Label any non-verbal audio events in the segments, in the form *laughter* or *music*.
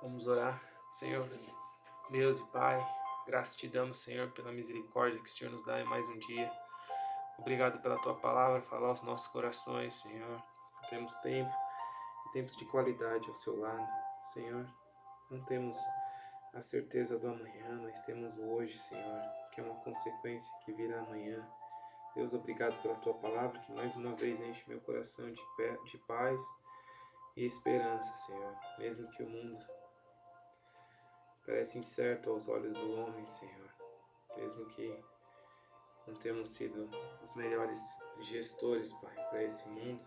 Vamos orar. Senhor, Deus e Pai, graças te damos, Senhor, pela misericórdia que o Senhor nos dá em mais um dia. Obrigado pela tua palavra, falar aos nossos corações, Senhor. Temos tempo tempos de qualidade ao seu lado, Senhor. Não temos a certeza do amanhã, mas temos o hoje, Senhor, que é uma consequência que virá amanhã. Deus, obrigado pela tua palavra, que mais uma vez enche meu coração de, de paz e esperança, Senhor. Mesmo que o mundo parece incerto aos olhos do homem, Senhor. Mesmo que não temos sido os melhores gestores, Pai, para esse mundo.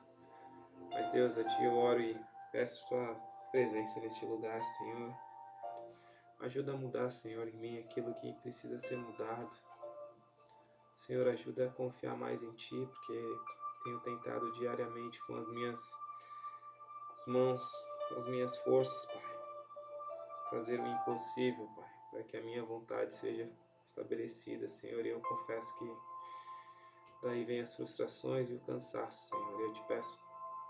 Mas, Deus, a Ti eu oro e peço Tua presença neste lugar, Senhor. Ajuda a mudar, Senhor, em mim aquilo que precisa ser mudado. Senhor, ajuda a confiar mais em Ti, porque tenho tentado diariamente com as minhas as mãos, com as minhas forças, Pai. Fazer o impossível, Pai, para que a minha vontade seja estabelecida, Senhor. E eu confesso que daí vem as frustrações e o cansaço, Senhor. E eu te peço,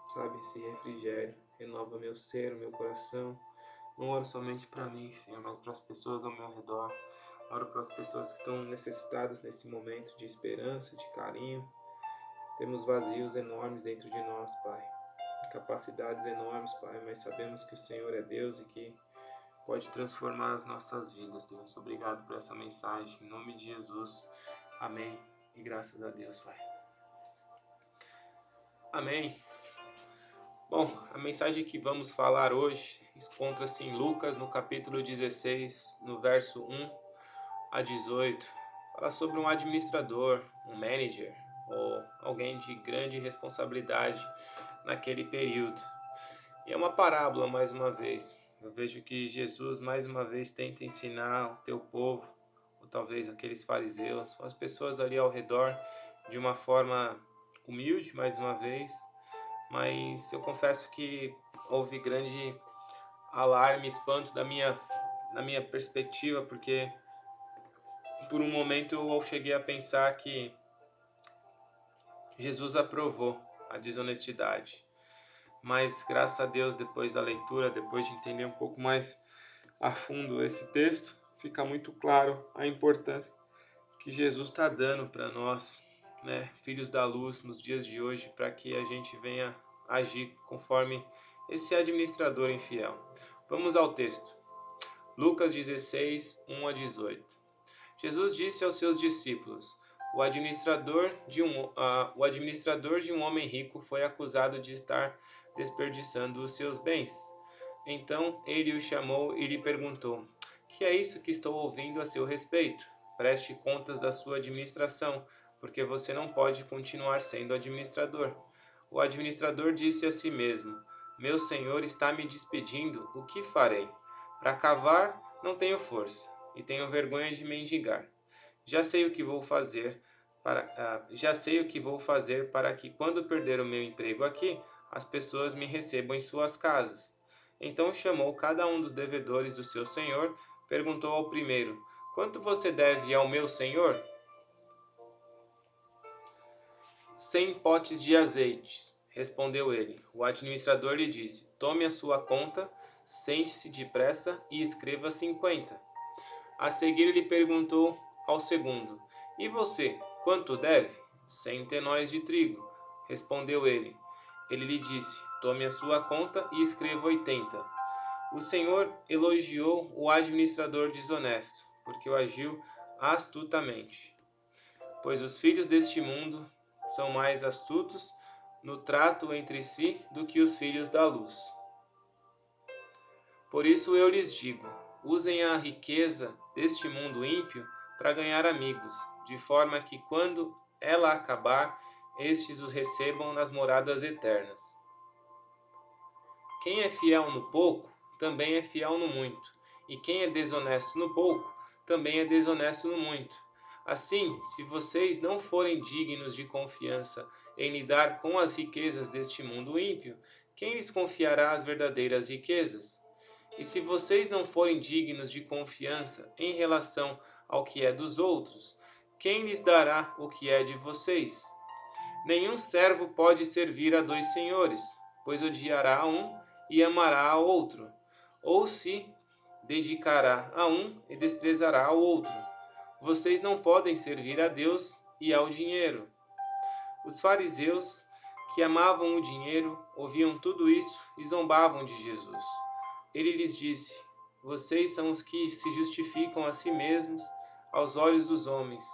sabe, esse refrigério. Renova meu ser, meu coração. Não oro somente para mim, Senhor, mas para as pessoas ao meu redor. Oro para as pessoas que estão necessitadas nesse momento de esperança, de carinho. Temos vazios enormes dentro de nós, Pai capacidades enormes, Pai, mas sabemos que o Senhor é Deus e que pode transformar as nossas vidas, Deus. Obrigado por essa mensagem. Em nome de Jesus. Amém. E graças a Deus, Pai. Amém. Bom, a mensagem que vamos falar hoje encontra-se em Lucas, no capítulo 16, no verso 1 a 18. Fala sobre um administrador, um manager, ou alguém de grande responsabilidade naquele período. E é uma parábola mais uma vez. Eu vejo que Jesus mais uma vez tenta ensinar o teu povo, ou talvez aqueles fariseus, ou as pessoas ali ao redor, de uma forma humilde mais uma vez. Mas eu confesso que houve grande alarme, espanto da minha, da minha perspectiva, porque por um momento eu cheguei a pensar que Jesus aprovou a desonestidade. Mas graças a Deus, depois da leitura, depois de entender um pouco mais a fundo esse texto, fica muito claro a importância que Jesus está dando para nós, né, filhos da luz, nos dias de hoje, para que a gente venha agir conforme esse administrador infiel. Vamos ao texto. Lucas 16, 1 a 18. Jesus disse aos seus discípulos: o administrador de um, uh, o administrador de um homem rico foi acusado de estar desperdiçando os seus bens. Então ele o chamou e lhe perguntou: Que é isso que estou ouvindo a seu respeito? Preste contas da sua administração, porque você não pode continuar sendo administrador. O administrador disse a si mesmo: Meu senhor está me despedindo, o que farei? Para cavar, não tenho força, e tenho vergonha de mendigar. Já sei o que vou fazer para uh, já sei o que vou fazer para que quando perder o meu emprego aqui, as pessoas me recebam em suas casas. Então chamou cada um dos devedores do seu senhor, perguntou ao primeiro: Quanto você deve ao meu senhor? Cem potes de azeites, respondeu ele. O administrador lhe disse: Tome a sua conta, sente-se depressa e escreva cinquenta. A seguir ele perguntou ao segundo: E você, quanto deve? Cem tenóis de trigo. Respondeu ele. Ele lhe disse: Tome a sua conta e escreva oitenta. O Senhor elogiou o administrador desonesto, porque o agiu astutamente. Pois os filhos deste mundo são mais astutos no trato entre si do que os filhos da luz. Por isso eu lhes digo: usem a riqueza deste mundo ímpio para ganhar amigos, de forma que quando ela acabar, estes os recebam nas moradas eternas. Quem é fiel no pouco, também é fiel no muito, e quem é desonesto no pouco, também é desonesto no muito. Assim, se vocês não forem dignos de confiança em lidar com as riquezas deste mundo ímpio, quem lhes confiará as verdadeiras riquezas? E se vocês não forem dignos de confiança em relação ao que é dos outros, quem lhes dará o que é de vocês? Nenhum servo pode servir a dois senhores, pois odiará um e amará ao outro, ou se dedicará a um e desprezará ao outro. Vocês não podem servir a Deus e ao dinheiro. Os fariseus, que amavam o dinheiro, ouviam tudo isso e zombavam de Jesus. Ele lhes disse: Vocês são os que se justificam a si mesmos aos olhos dos homens,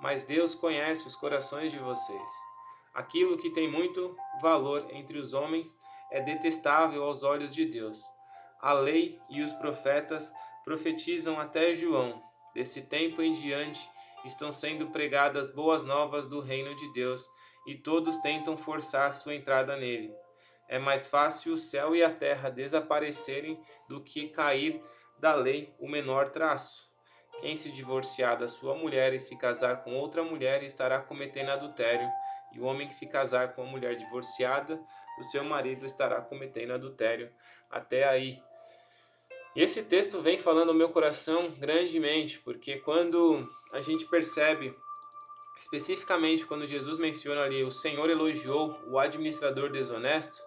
mas Deus conhece os corações de vocês. Aquilo que tem muito valor entre os homens é detestável aos olhos de Deus. A lei e os profetas profetizam até João. Desse tempo em diante estão sendo pregadas boas novas do reino de Deus e todos tentam forçar sua entrada nele. É mais fácil o céu e a terra desaparecerem do que cair da lei o menor traço. Quem se divorciar da sua mulher e se casar com outra mulher estará cometendo adultério, e o homem que se casar com uma mulher divorciada o seu marido estará cometendo adultério. Até aí. E esse texto vem falando ao meu coração grandemente, porque quando a gente percebe, especificamente quando Jesus menciona ali, o Senhor elogiou o administrador desonesto,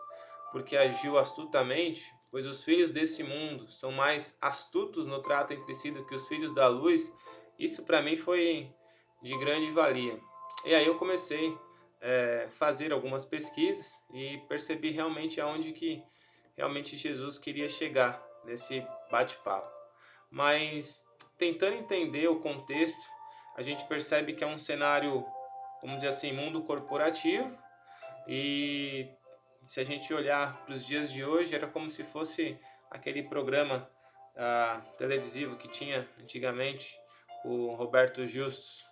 porque agiu astutamente, pois os filhos desse mundo são mais astutos no trato entre si do que os filhos da luz, isso para mim foi de grande valia. E aí eu comecei é, fazer algumas pesquisas e percebi realmente aonde que realmente Jesus queria chegar nesse bate-papo. Mas tentando entender o contexto, a gente percebe que é um cenário, vamos dizer assim, mundo corporativo e se a gente olhar para os dias de hoje, era como se fosse aquele programa uh, televisivo que tinha antigamente, o Roberto Justus,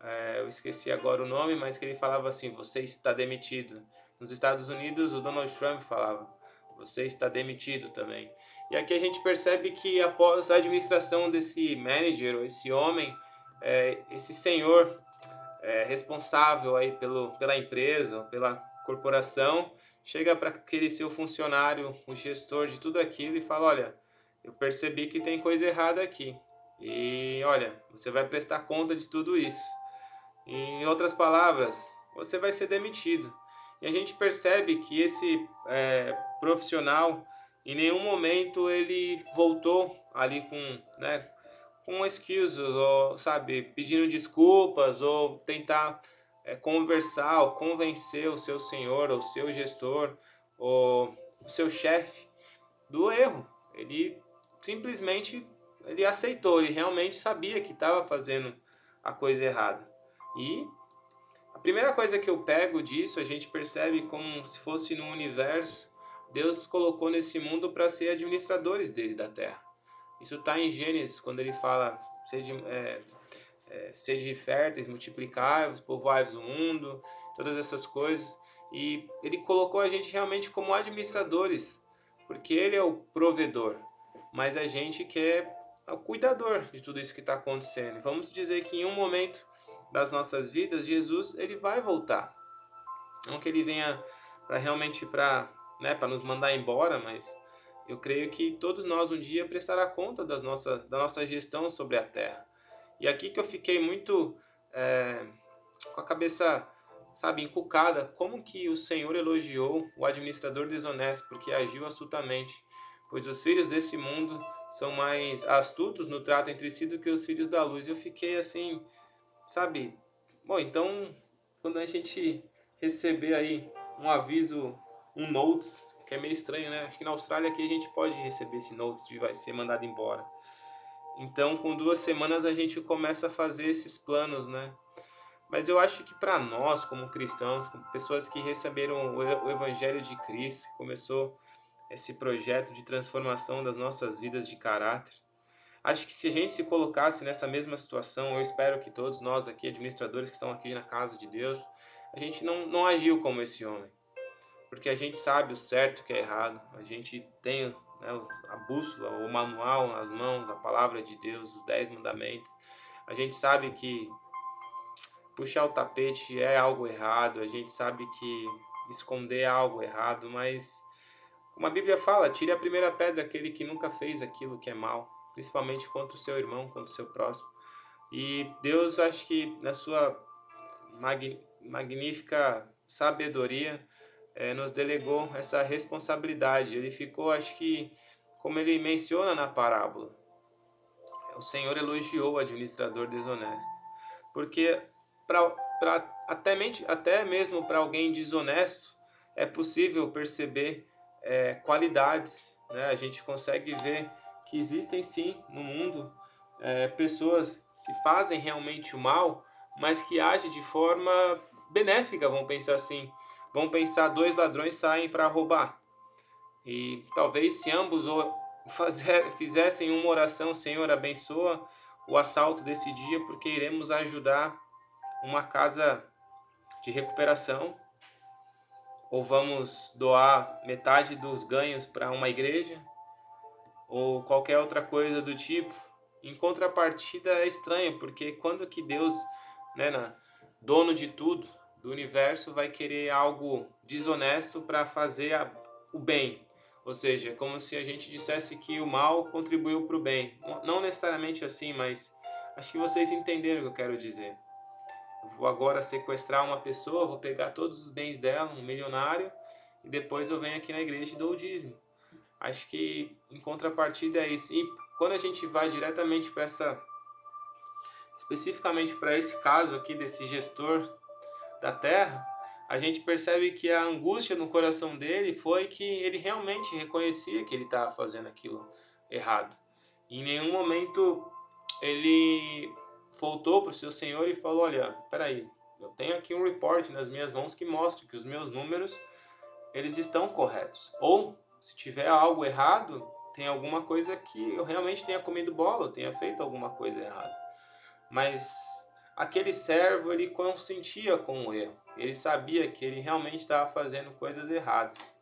é, eu esqueci agora o nome, mas que ele falava assim: você está demitido. Nos Estados Unidos, o Donald Trump falava: você está demitido também. E aqui a gente percebe que após a administração desse manager, ou esse homem, é, esse senhor é, responsável aí pelo, pela empresa, pela corporação, chega para aquele seu funcionário, o gestor de tudo aquilo e fala: olha, eu percebi que tem coisa errada aqui. E olha, você vai prestar conta de tudo isso. Em outras palavras, você vai ser demitido. E a gente percebe que esse é, profissional, em nenhum momento ele voltou ali com, né, com excuses, ou, sabe, pedindo desculpas, ou tentar é, conversar, ou convencer o seu senhor, ou seu gestor, ou o seu chefe do erro. Ele simplesmente ele aceitou, ele realmente sabia que estava fazendo a coisa errada. E a primeira coisa que eu pego disso, a gente percebe como se fosse no universo, Deus colocou nesse mundo para ser administradores dele da terra. Isso está em Gênesis, quando ele fala, sede, é, é, sede férteis, multiplicai-vos, povoai-vos o mundo, todas essas coisas. E ele colocou a gente realmente como administradores, porque ele é o provedor, mas a gente quer é o cuidador de tudo isso que está acontecendo. Vamos dizer que em um momento das nossas vidas, Jesus ele vai voltar. Não que ele venha para realmente para né, nos mandar embora, mas eu creio que todos nós um dia prestará conta das nossa, da nossa gestão sobre a terra. E aqui que eu fiquei muito é, com a cabeça, sabe, encucada, como que o Senhor elogiou o administrador desonesto, porque agiu astutamente, pois os filhos desse mundo são mais astutos no trato entre si do que os filhos da luz. Eu fiquei assim, sabe? Bom, então, quando a gente receber aí um aviso, um notes, que é meio estranho, né? Acho que na Austrália aqui a gente pode receber esse notes de vai ser mandado embora. Então, com duas semanas a gente começa a fazer esses planos, né? Mas eu acho que para nós, como cristãos, como pessoas que receberam o Evangelho de Cristo, começou esse projeto de transformação das nossas vidas de caráter, Acho que se a gente se colocasse nessa mesma situação, eu espero que todos nós aqui, administradores que estão aqui na casa de Deus, a gente não, não agiu como esse homem. Porque a gente sabe o certo que é errado, a gente tem né, a bússola, o manual nas mãos, a palavra de Deus, os dez mandamentos. A gente sabe que puxar o tapete é algo errado, a gente sabe que esconder é algo errado, mas como a Bíblia fala, tire a primeira pedra aquele que nunca fez aquilo que é mal principalmente contra o seu irmão, contra o seu próximo. E Deus, acho que na sua magnífica sabedoria, é, nos delegou essa responsabilidade. Ele ficou, acho que, como ele menciona na parábola. O Senhor elogiou o administrador desonesto. Porque pra, pra, até, mente, até mesmo para alguém desonesto é possível perceber é, qualidades. Né? A gente consegue ver que existem sim no mundo é, pessoas que fazem realmente o mal, mas que agem de forma benéfica, vamos pensar assim. Vamos pensar, dois ladrões saem para roubar. E talvez se ambos *laughs* fazer, fizessem uma oração, Senhor, abençoa o assalto desse dia, porque iremos ajudar uma casa de recuperação, ou vamos doar metade dos ganhos para uma igreja, ou qualquer outra coisa do tipo. Em contrapartida é estranho, porque quando que Deus, né, na, dono de tudo, do universo, vai querer algo desonesto para fazer a, o bem? Ou seja, como se a gente dissesse que o mal contribuiu para o bem. Não necessariamente assim, mas acho que vocês entenderam o que eu quero dizer. Vou agora sequestrar uma pessoa, vou pegar todos os bens dela, um milionário, e depois eu venho aqui na igreja e dou o dízimo. Acho que em contrapartida é isso. E quando a gente vai diretamente para essa especificamente para esse caso aqui desse gestor da terra, a gente percebe que a angústia no coração dele foi que ele realmente reconhecia que ele estava fazendo aquilo errado. em nenhum momento ele voltou para o seu senhor e falou: Olha, peraí, eu tenho aqui um report nas minhas mãos que mostra que os meus números eles estão corretos. Ou se tiver algo errado, tem alguma coisa que eu realmente tenha comido bola, eu tenha feito alguma coisa errada. Mas aquele servo ele consentia com o erro. Ele sabia que ele realmente estava fazendo coisas erradas.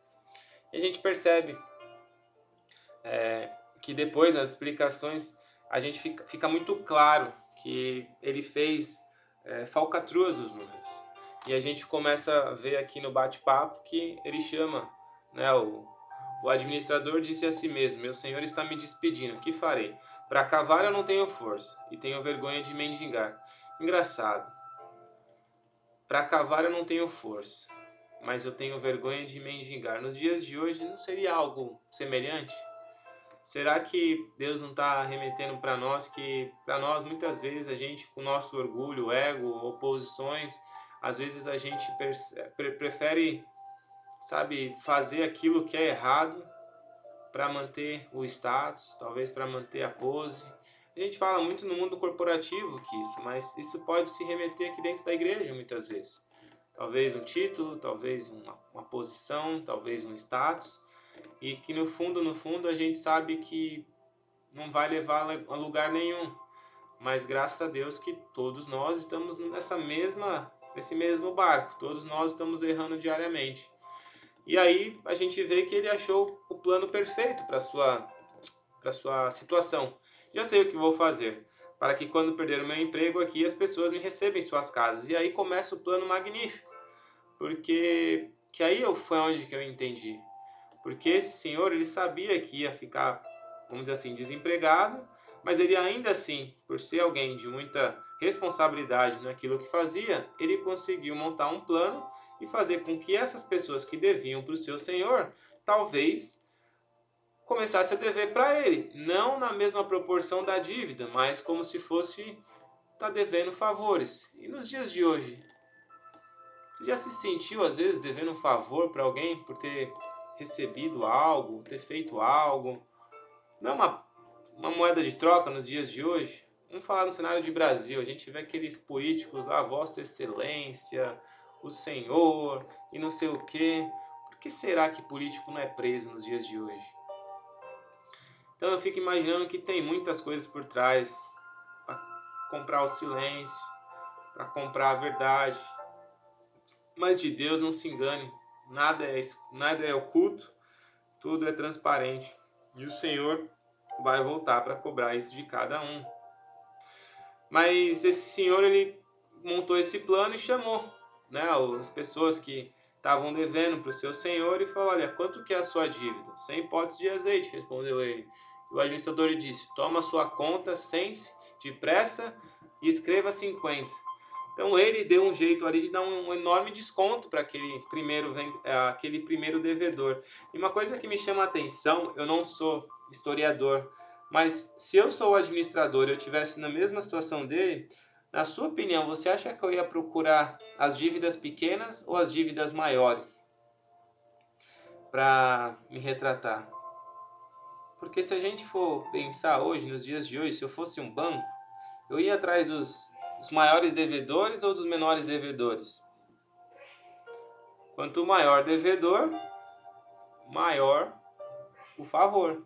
E a gente percebe é, que depois das explicações a gente fica, fica muito claro que ele fez é, falcatruas dos números. E a gente começa a ver aqui no bate-papo que ele chama, né, o, o administrador disse a si mesmo, meu senhor está me despedindo, que farei? Para cavar eu não tenho força e tenho vergonha de mendigar. Engraçado. Para cavar eu não tenho força, mas eu tenho vergonha de mendigar. Nos dias de hoje não seria algo semelhante? Será que Deus não está remetendo para nós que, para nós, muitas vezes, a gente, com nosso orgulho, ego, oposições, às vezes a gente prefere, sabe, fazer aquilo que é errado para manter o status, talvez para manter a pose, a gente fala muito no mundo corporativo que isso, mas isso pode se remeter aqui dentro da igreja muitas vezes. Talvez um título, talvez uma, uma posição, talvez um status, e que no fundo, no fundo, a gente sabe que não vai levar a lugar nenhum. Mas graças a Deus que todos nós estamos nessa mesma, nesse mesmo barco, todos nós estamos errando diariamente. E aí a gente vê que ele achou o plano perfeito para sua para sua situação. Já sei o que vou fazer, para que quando perder o meu emprego aqui as pessoas me recebam em suas casas. E aí começa o plano magnífico, porque que aí foi onde que eu entendi. Porque esse senhor, ele sabia que ia ficar, vamos dizer assim, desempregado, mas ele ainda assim, por ser alguém de muita responsabilidade naquilo que fazia, ele conseguiu montar um plano e fazer com que essas pessoas que deviam para o seu senhor, talvez começasse a dever para ele, não na mesma proporção da dívida, mas como se fosse tá devendo favores. E nos dias de hoje, você já se sentiu às vezes devendo um favor para alguém por ter recebido algo, ter feito algo? Não é uma, uma moeda de troca nos dias de hoje? Vamos falar no cenário de Brasil, a gente vê aqueles políticos lá, Vossa Excelência, o Senhor e não sei o quê. Por que será que político não é preso nos dias de hoje? Então eu fico imaginando que tem muitas coisas por trás para comprar o silêncio, para comprar a verdade. Mas de Deus não se engane, nada é, nada é oculto, tudo é transparente. E o Senhor vai voltar para cobrar isso de cada um. Mas esse senhor ele montou esse plano e chamou né, as pessoas que estavam devendo para o seu senhor e falou: Olha, quanto que é a sua dívida? Sem potes de azeite, respondeu ele. O administrador disse: Toma sua conta, sente-se depressa e escreva 50. Então ele deu um jeito ali de dar um, enorme desconto para aquele primeiro, é, aquele primeiro devedor. E uma coisa que me chama a atenção, eu não sou historiador. Mas se eu sou o administrador e eu tivesse na mesma situação dele, na sua opinião, você acha que eu ia procurar as dívidas pequenas ou as dívidas maiores para me retratar? Porque se a gente for pensar hoje, nos dias de hoje, se eu fosse um banco, eu ia atrás dos, dos maiores devedores ou dos menores devedores? Quanto maior devedor, maior o favor.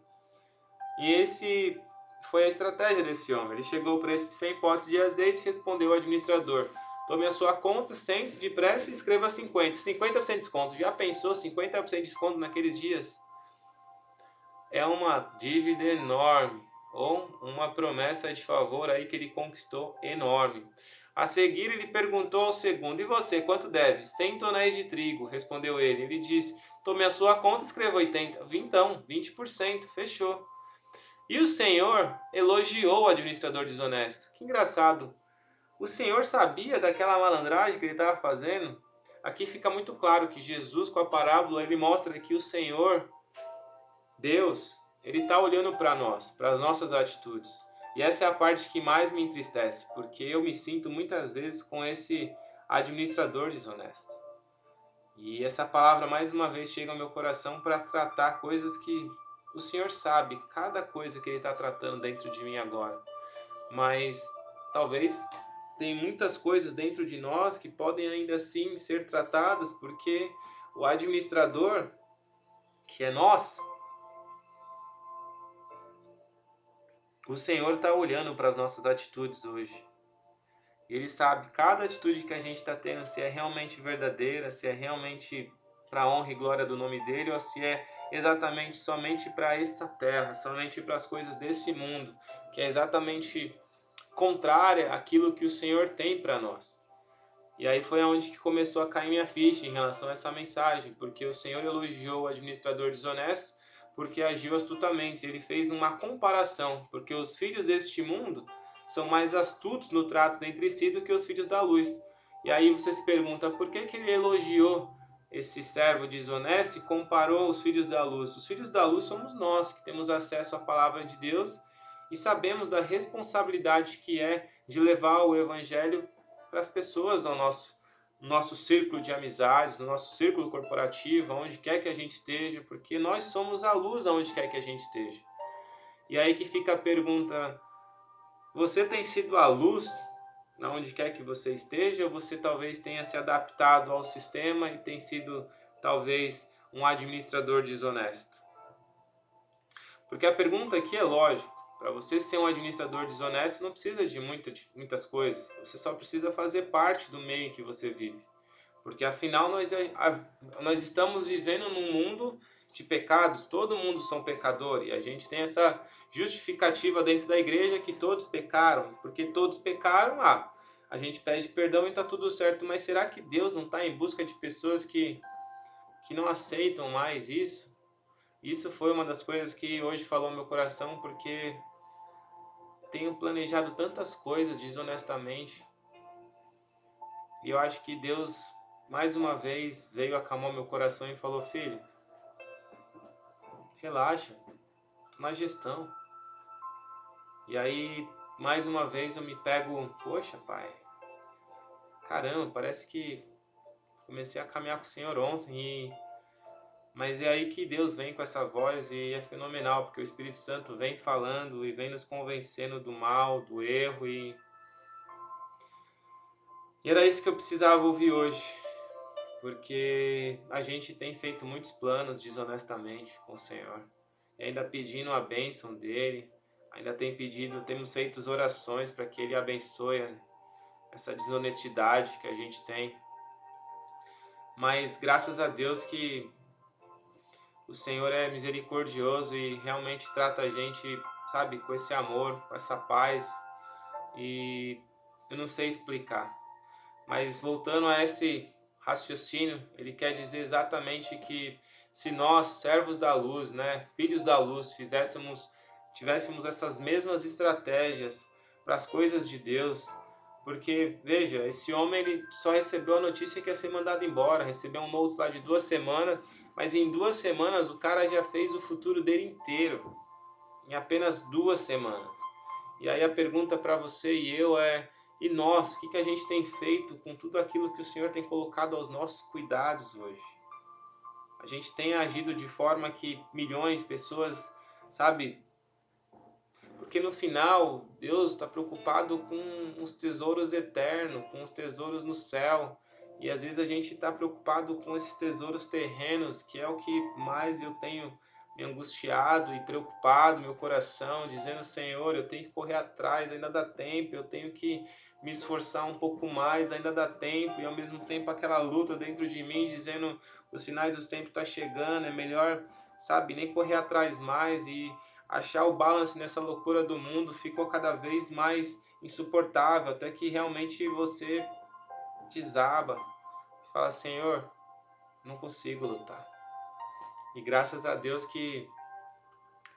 E esse foi a estratégia desse homem. Ele chegou para esse 100 potes de azeite e respondeu ao administrador: Tome a sua conta, sente-se depressa e escreva 50. 50% de desconto. Já pensou 50% de desconto naqueles dias? É uma dívida enorme. Ou uma promessa de favor aí que ele conquistou enorme. A seguir, ele perguntou ao segundo: E você, quanto deve? 100 tonéis de trigo, respondeu ele. Ele disse: Tome a sua conta escreva 80. Vintão, 20%, fechou. E o Senhor elogiou o administrador desonesto. Que engraçado. O Senhor sabia daquela malandragem que ele estava fazendo? Aqui fica muito claro que Jesus, com a parábola, ele mostra que o Senhor, Deus, ele está olhando para nós, para as nossas atitudes. E essa é a parte que mais me entristece, porque eu me sinto muitas vezes com esse administrador desonesto. E essa palavra mais uma vez chega ao meu coração para tratar coisas que o Senhor sabe, cada coisa que Ele está tratando dentro de mim agora. Mas talvez tem muitas coisas dentro de nós que podem ainda assim ser tratadas, porque o administrador, que é nós, o Senhor está olhando para as nossas atitudes hoje. Ele sabe cada atitude que a gente está tendo, se é realmente verdadeira, se é realmente para a honra e glória do nome dele, ou se é exatamente somente para essa terra, somente para as coisas desse mundo, que é exatamente contrária àquilo que o Senhor tem para nós. E aí foi onde que começou a cair minha ficha em relação a essa mensagem, porque o Senhor elogiou o administrador desonesto, porque agiu astutamente. Ele fez uma comparação, porque os filhos deste mundo são mais astutos no trato entre si do que os filhos da luz. E aí você se pergunta por que, que ele elogiou esse servo desonesto e comparou os filhos da luz. Os filhos da luz somos nós que temos acesso à palavra de Deus e sabemos da responsabilidade que é de levar o evangelho para as pessoas ao nosso nosso círculo de amizades, no nosso círculo corporativo, onde quer que a gente esteja, porque nós somos a luz aonde quer que a gente esteja. E aí que fica a pergunta: você tem sido a luz onde quer que você esteja, você talvez tenha se adaptado ao sistema e tem sido talvez um administrador desonesto? Porque a pergunta aqui é lógico. Para você ser um administrador desonesto, não precisa de, muita, de muitas coisas. Você só precisa fazer parte do meio que você vive. Porque afinal nós, nós estamos vivendo num mundo de pecados, todo mundo são pecador e a gente tem essa justificativa dentro da igreja que todos pecaram, porque todos pecaram, ah, a gente pede perdão e está tudo certo, mas será que Deus não está em busca de pessoas que, que não aceitam mais isso? Isso foi uma das coisas que hoje falou meu coração, porque tenho planejado tantas coisas desonestamente e eu acho que Deus mais uma vez veio acalmar meu coração e falou: Filho, relaxa, tô na gestão. E aí, mais uma vez eu me pego, poxa pai, caramba, parece que comecei a caminhar com o Senhor ontem e mas é aí que Deus vem com essa voz e é fenomenal, porque o Espírito Santo vem falando e vem nos convencendo do mal, do erro e e era isso que eu precisava ouvir hoje porque a gente tem feito muitos planos desonestamente com o Senhor, e ainda pedindo a bênção dele, ainda tem pedido, temos feito orações para que ele abençoe essa desonestidade que a gente tem. Mas graças a Deus que o Senhor é misericordioso e realmente trata a gente, sabe, com esse amor, com essa paz. E eu não sei explicar. Mas voltando a esse raciocínio, ele quer dizer exatamente que se nós, servos da luz, né, filhos da luz, fizéssemos, tivéssemos essas mesmas estratégias para as coisas de Deus, porque, veja, esse homem ele só recebeu a notícia que ia ser mandado embora, recebeu um notes lá de duas semanas, mas em duas semanas o cara já fez o futuro dele inteiro. em apenas duas semanas. E aí a pergunta para você e eu é: e nós, o que, que a gente tem feito com tudo aquilo que o Senhor tem colocado aos nossos cuidados hoje? A gente tem agido de forma que milhões de pessoas, sabe? Porque no final, Deus está preocupado com os tesouros eternos, com os tesouros no céu. E às vezes a gente está preocupado com esses tesouros terrenos, que é o que mais eu tenho me angustiado e preocupado, meu coração, dizendo: Senhor, eu tenho que correr atrás, ainda dá tempo, eu tenho que me esforçar um pouco mais, ainda dá tempo, e ao mesmo tempo aquela luta dentro de mim, dizendo: os finais dos tempos estão tá chegando, é melhor, sabe, nem correr atrás mais e achar o balance nessa loucura do mundo ficou cada vez mais insuportável, até que realmente você desaba e fala: Senhor, não consigo lutar. E graças a Deus que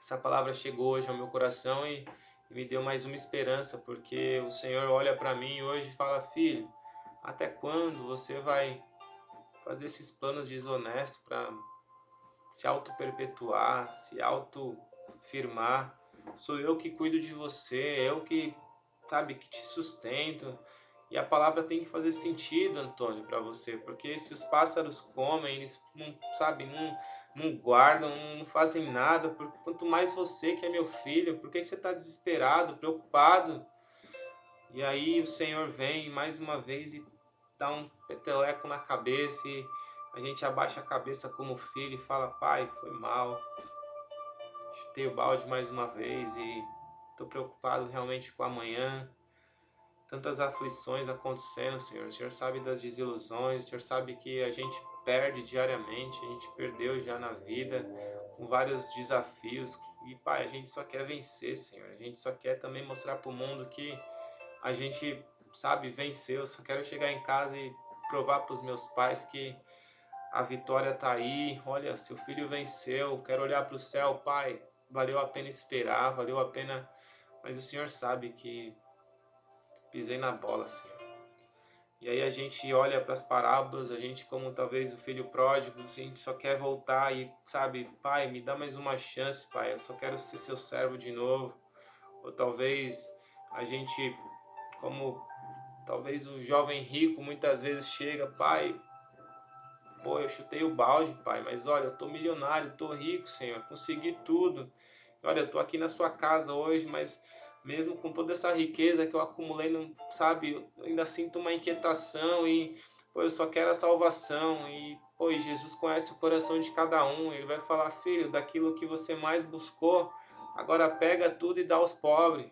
essa palavra chegou hoje ao meu coração e, e me deu mais uma esperança, porque o Senhor olha para mim hoje e fala: Filho, até quando você vai fazer esses planos desonestos para se auto-perpetuar, se auto-firmar? Sou eu que cuido de você, eu que, sabe, que te sustento. E a palavra tem que fazer sentido, Antônio, para você, porque se os pássaros comem, eles não, sabe, não, não guardam, não fazem nada, porque quanto mais você que é meu filho, por que você está desesperado, preocupado? E aí o Senhor vem mais uma vez e dá um peteleco na cabeça e a gente abaixa a cabeça como filho e fala, pai, foi mal, chutei o balde mais uma vez e estou preocupado realmente com amanhã, tantas aflições acontecendo, Senhor. O Senhor sabe das desilusões, o Senhor sabe que a gente perde diariamente, a gente perdeu já na vida, com vários desafios. E, Pai, a gente só quer vencer, Senhor. A gente só quer também mostrar para o mundo que a gente, sabe, venceu. Eu só quero chegar em casa e provar para os meus pais que a vitória está aí. Olha, seu filho venceu. Quero olhar para o céu, Pai. Valeu a pena esperar, valeu a pena. Mas o Senhor sabe que pisei na bola, Senhor. E aí a gente olha para as parábolas, a gente como talvez o filho pródigo, a gente só quer voltar e, sabe, pai, me dá mais uma chance, pai, eu só quero ser seu servo de novo. Ou talvez a gente, como talvez o jovem rico muitas vezes chega, pai, pô, eu chutei o balde, pai, mas olha, eu tô milionário, tô rico, Senhor, consegui tudo. Olha, eu tô aqui na sua casa hoje, mas mesmo com toda essa riqueza que eu acumulei, não, sabe, eu ainda sinto uma inquietação e pô, eu só quero a salvação e pô, e Jesus conhece o coração de cada um, ele vai falar, filho, daquilo que você mais buscou, agora pega tudo e dá aos pobres.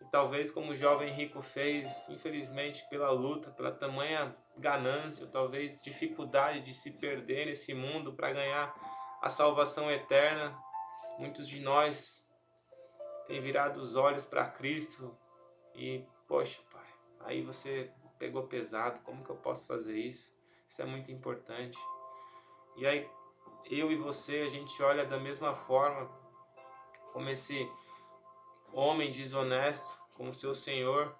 E talvez como o jovem rico fez, infelizmente pela luta, pela tamanha ganância, talvez dificuldade de se perder nesse mundo para ganhar a salvação eterna, muitos de nós tem virado os olhos para Cristo e, poxa, Pai, aí você pegou pesado, como que eu posso fazer isso? Isso é muito importante. E aí, eu e você, a gente olha da mesma forma como esse homem desonesto, como seu Senhor,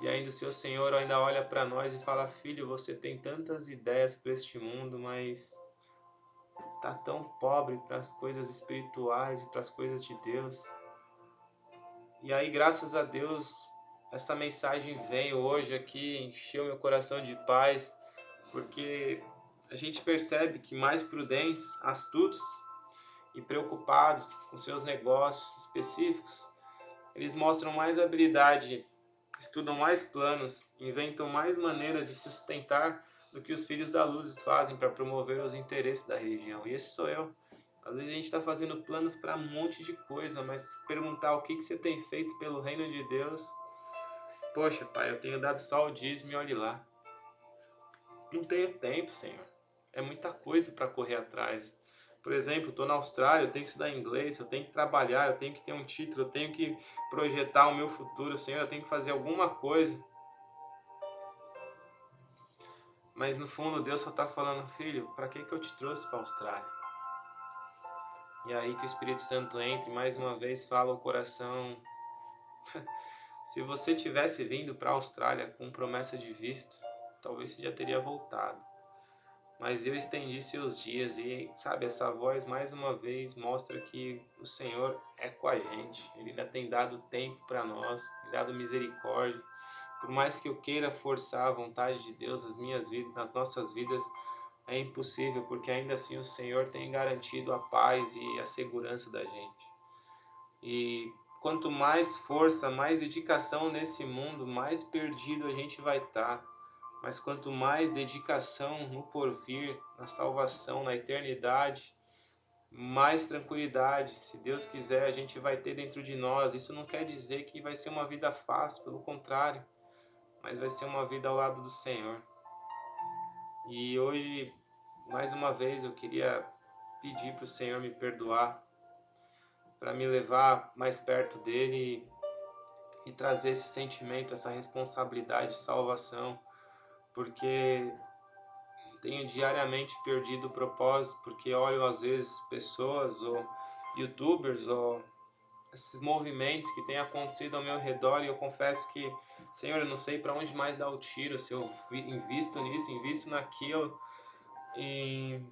e ainda o seu Senhor ainda olha para nós e fala: Filho, você tem tantas ideias para este mundo, mas tá tão pobre para as coisas espirituais e para as coisas de Deus. E aí, graças a Deus, essa mensagem veio hoje aqui, encheu meu coração de paz, porque a gente percebe que mais prudentes, astutos e preocupados com seus negócios específicos, eles mostram mais habilidade, estudam mais planos, inventam mais maneiras de sustentar do que os filhos da luz fazem para promover os interesses da religião. E esse sou eu. Às vezes a gente está fazendo planos para um monte de coisa, mas perguntar o que, que você tem feito pelo reino de Deus. Poxa, pai, eu tenho dado só o dízimo e olhe lá. Não tenho tempo, Senhor. É muita coisa para correr atrás. Por exemplo, estou na Austrália, eu tenho que estudar inglês, eu tenho que trabalhar, eu tenho que ter um título, eu tenho que projetar o meu futuro, Senhor, eu tenho que fazer alguma coisa. Mas no fundo Deus só está falando, filho, para que, que eu te trouxe para a Austrália? E aí que o Espírito Santo entra e mais uma vez fala o coração. *laughs* Se você tivesse vindo para a Austrália com promessa de visto, talvez você já teria voltado. Mas eu estendi seus dias e, sabe, essa voz mais uma vez mostra que o Senhor é com a gente. Ele ainda tem dado tempo para nós, tem dado misericórdia. Por mais que eu queira forçar a vontade de Deus nas minhas vidas, nas nossas vidas, é impossível, porque ainda assim o Senhor tem garantido a paz e a segurança da gente. E quanto mais força, mais dedicação nesse mundo, mais perdido a gente vai estar. Tá. Mas quanto mais dedicação no porvir, na salvação, na eternidade, mais tranquilidade, se Deus quiser, a gente vai ter dentro de nós. Isso não quer dizer que vai ser uma vida fácil, pelo contrário, mas vai ser uma vida ao lado do Senhor. E hoje, mais uma vez, eu queria pedir para o Senhor me perdoar, para me levar mais perto dele e trazer esse sentimento, essa responsabilidade de salvação porque tenho diariamente perdido o propósito, porque olho às vezes pessoas ou youtubers ou esses movimentos que têm acontecido ao meu redor e eu confesso que, Senhor, eu não sei para onde mais dar o tiro, se eu invisto nisso, invisto naquilo e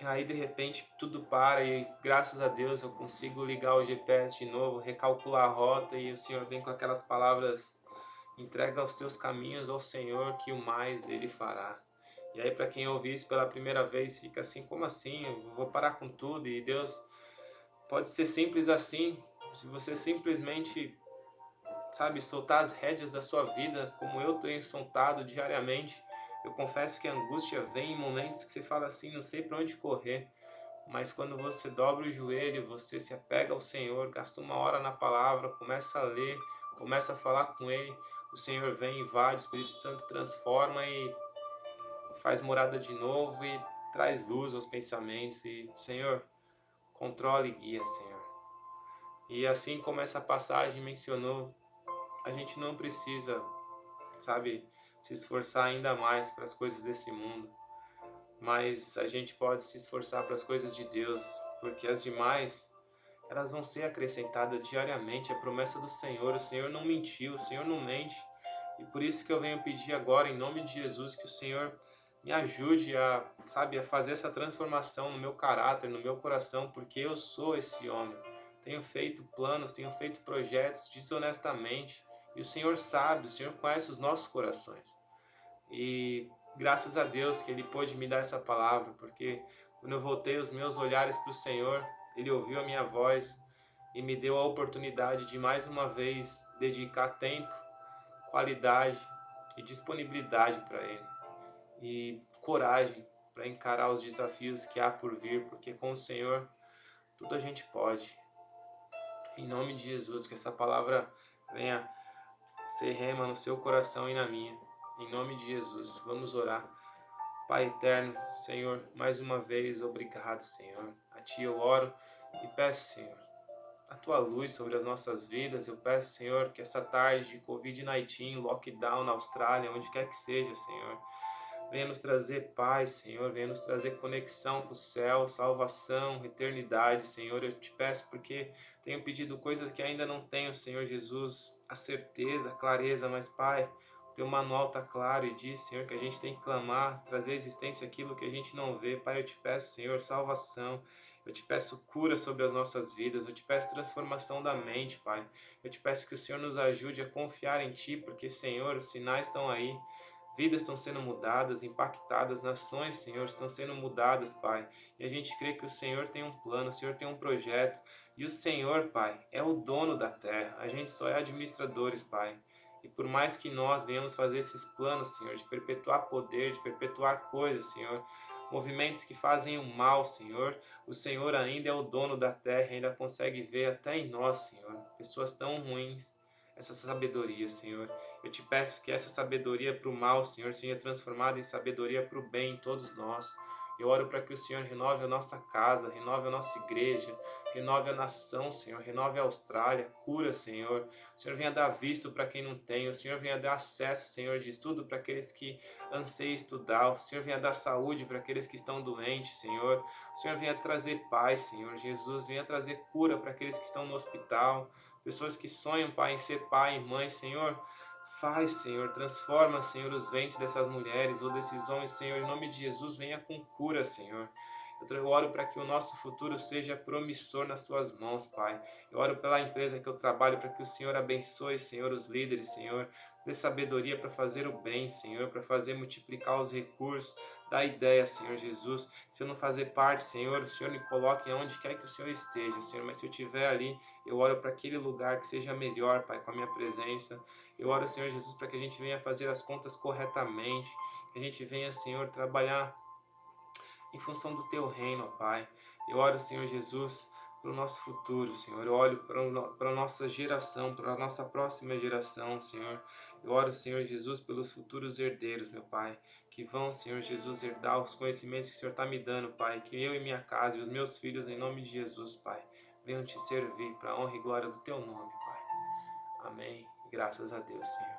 aí de repente tudo para e graças a Deus eu consigo ligar o GPS de novo, recalcular a rota e o Senhor vem com aquelas palavras Entrega os teus caminhos ao Senhor, que o mais Ele fará. E aí, para quem ouve isso pela primeira vez, fica assim: como assim? Eu vou parar com tudo? E Deus pode ser simples assim. Se você simplesmente, sabe, soltar as rédeas da sua vida, como eu tenho soltado diariamente, eu confesso que a angústia vem em momentos que você fala assim: não sei para onde correr. Mas quando você dobra o joelho, você se apega ao Senhor, gasta uma hora na palavra, começa a ler, começa a falar com Ele, o Senhor vem, invade, o Espírito Santo transforma e faz morada de novo e traz luz aos pensamentos. E, Senhor, controle e guia, Senhor. E assim como essa passagem mencionou, a gente não precisa, sabe, se esforçar ainda mais para as coisas desse mundo. Mas a gente pode se esforçar para as coisas de Deus, porque as demais elas vão ser acrescentadas diariamente. A promessa do Senhor, o Senhor não mentiu, o Senhor não mente. E por isso que eu venho pedir agora, em nome de Jesus, que o Senhor me ajude a, sabe, a fazer essa transformação no meu caráter, no meu coração, porque eu sou esse homem. Tenho feito planos, tenho feito projetos desonestamente. E o Senhor sabe, o Senhor conhece os nossos corações. E graças a Deus que Ele pôde me dar essa palavra, porque quando eu voltei os meus olhares para o Senhor, ele ouviu a minha voz e me deu a oportunidade de mais uma vez dedicar tempo, qualidade e disponibilidade para Ele. E coragem para encarar os desafios que há por vir, porque com o Senhor tudo a gente pode. Em nome de Jesus, que essa palavra venha ser rema no seu coração e na minha. Em nome de Jesus, vamos orar. Pai eterno, Senhor, mais uma vez, obrigado, Senhor. A Ti eu oro e peço, Senhor, a Tua luz sobre as nossas vidas. Eu peço, Senhor, que essa tarde de Covid-19, lockdown na Austrália, onde quer que seja, Senhor, venha nos trazer paz, Senhor, venha nos trazer conexão com o céu, salvação, eternidade, Senhor. Eu te peço porque tenho pedido coisas que ainda não tenho, Senhor Jesus, a certeza, a clareza, mas, Pai, teu manual está claro e diz, Senhor, que a gente tem que clamar, trazer à existência aquilo que a gente não vê. Pai, eu te peço, Senhor, salvação. Eu te peço cura sobre as nossas vidas. Eu te peço transformação da mente, Pai. Eu te peço que o Senhor nos ajude a confiar em Ti, porque, Senhor, os sinais estão aí. Vidas estão sendo mudadas, impactadas, nações, Senhor, estão sendo mudadas, Pai. E a gente crê que o Senhor tem um plano, o Senhor tem um projeto. E o Senhor, Pai, é o dono da terra. A gente só é administradores, Pai. E por mais que nós venhamos fazer esses planos, Senhor, de perpetuar poder, de perpetuar coisas, Senhor, movimentos que fazem o mal, Senhor, o Senhor ainda é o dono da terra, ainda consegue ver até em nós, Senhor, pessoas tão ruins, essa sabedoria, Senhor. Eu te peço que essa sabedoria para o mal, Senhor, seja transformada em sabedoria para o bem em todos nós. Eu oro para que o Senhor renove a nossa casa, renove a nossa igreja, renove a nação, Senhor, renove a Austrália, cura, Senhor. O Senhor venha dar visto para quem não tem, o Senhor venha dar acesso, Senhor, de estudo para aqueles que anseiam estudar, o Senhor venha dar saúde para aqueles que estão doentes, Senhor. O Senhor venha trazer paz, Senhor Jesus, venha trazer cura para aqueles que estão no hospital, pessoas que sonham, Pai, em ser pai e mãe, Senhor. Faz, Senhor, transforma, Senhor, os ventres dessas mulheres ou desses homens, Senhor, em nome de Jesus, venha com cura, Senhor. Eu oro para que o nosso futuro seja promissor nas tuas mãos, Pai. Eu oro pela empresa que eu trabalho, para que o Senhor abençoe, Senhor, os líderes, Senhor. Dê sabedoria para fazer o bem, Senhor, para fazer multiplicar os recursos. Dá ideia, Senhor Jesus. Se eu não fazer parte, Senhor, o Senhor me coloque onde quer que o Senhor esteja, Senhor. Mas se eu estiver ali, eu oro para aquele lugar que seja melhor, Pai, com a minha presença. Eu oro, Senhor Jesus, para que a gente venha fazer as contas corretamente. Que a gente venha, Senhor, trabalhar em função do teu reino, Pai. Eu oro, Senhor Jesus, para o nosso futuro, Senhor. Eu olho para a nossa geração, para a nossa próxima geração, Senhor. Eu oro, Senhor Jesus, pelos futuros herdeiros, meu Pai, que vão, Senhor Jesus, herdar os conhecimentos que o Senhor está me dando, Pai. Que eu e minha casa e os meus filhos, em nome de Jesus, Pai, venham te servir para a honra e glória do Teu nome, Pai. Amém. Graças a Deus, Senhor.